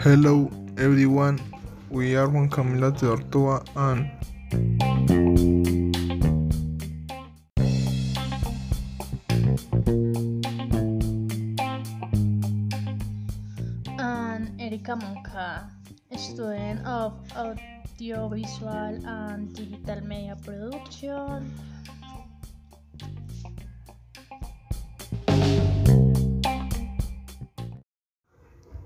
Hello everyone, we are Juan Camila Teortoa and and Erika Monca, student of audiovisual and digital media production.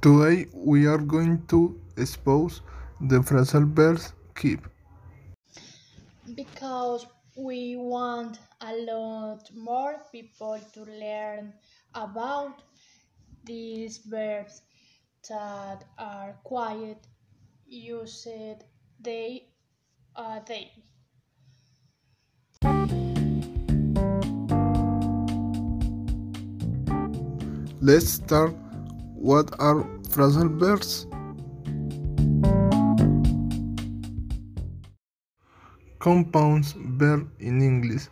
Today we are going to expose the phrasal verbs keep. Because we want a lot more people to learn about these verbs that are quiet, used day a day. Let's start. What are phrasal verbs? Compounds verb in English,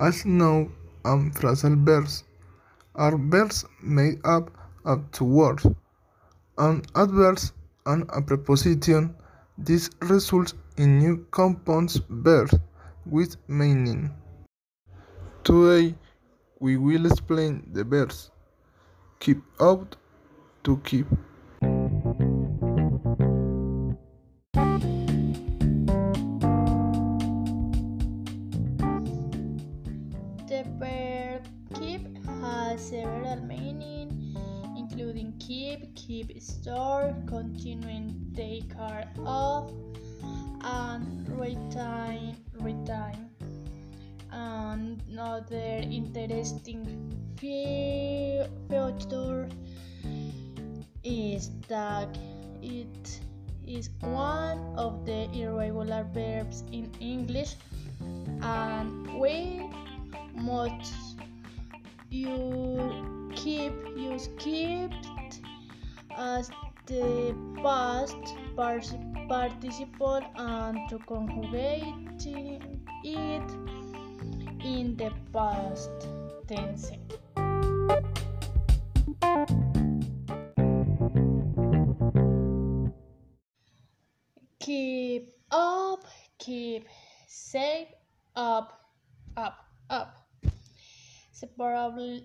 as noun and phrasal verbs, are verbs made up of two words, an adverb and a preposition. This results in new compounds verbs with meaning. Today, we will explain the verbs keep out to keep. The verb keep has several meanings, including keep, keep store, continuing take care of, and retain, retain. Another interesting fe- feature is that it is one of the irregular verbs in English, and we must you keep use kept as the past partic- participle and to conjugate it in the past tense. Keep up, keep safe, up, up, up. Separable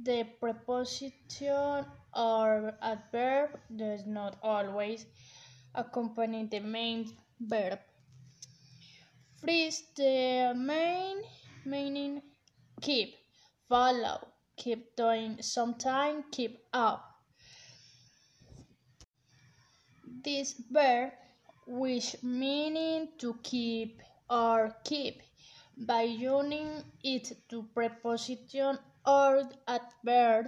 the preposition or adverb does not always accompany the main verb. Freeze the main meaning keep, follow, keep doing sometime, keep up. This verb which meaning to keep or keep by joining it to preposition or adverb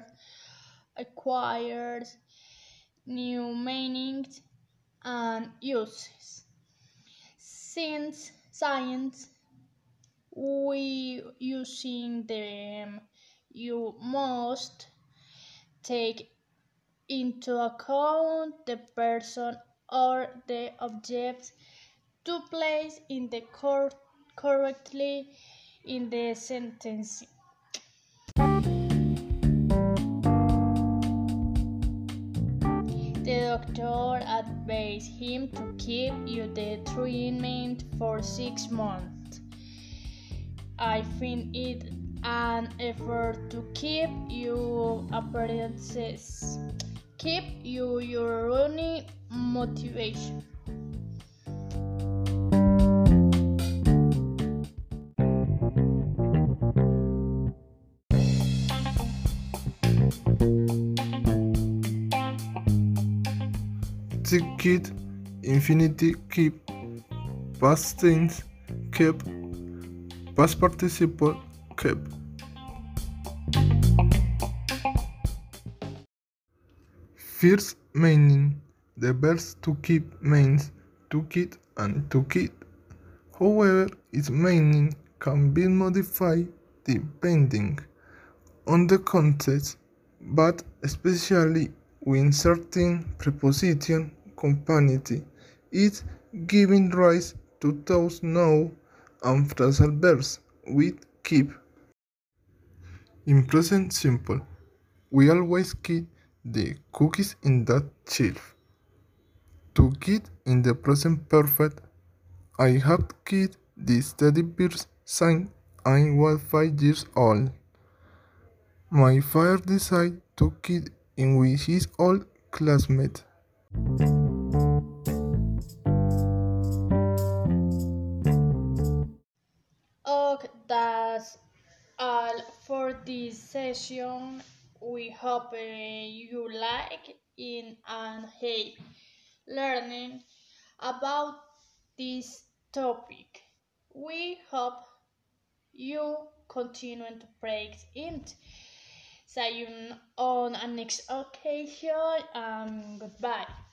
acquires new meanings and uses. Since science we using them you must take into account the person or the object to place in the cor- correctly in the sentence. The doctor advised him to keep you the treatment for six months. I find it an effort to keep you appearances, keep you your running motivation. Tick kid, infinity keep, past tense kept, past participle kept. First meaning the verbs to keep means to keep and to keep. However, its meaning can be modified depending on the context, but especially when certain preposition accompany it, giving rise to those now and phrasal verbs with keep. In present simple, we always keep the cookies in that shelf. To get in the present perfect, I have kid this teddy bear since I was five years old. My father decided to kid in with his old classmate. Okay, that's all for this session. We hope uh, you like it and have learning about this topic. We hope you continue to practice it. See you on a next occasion and goodbye.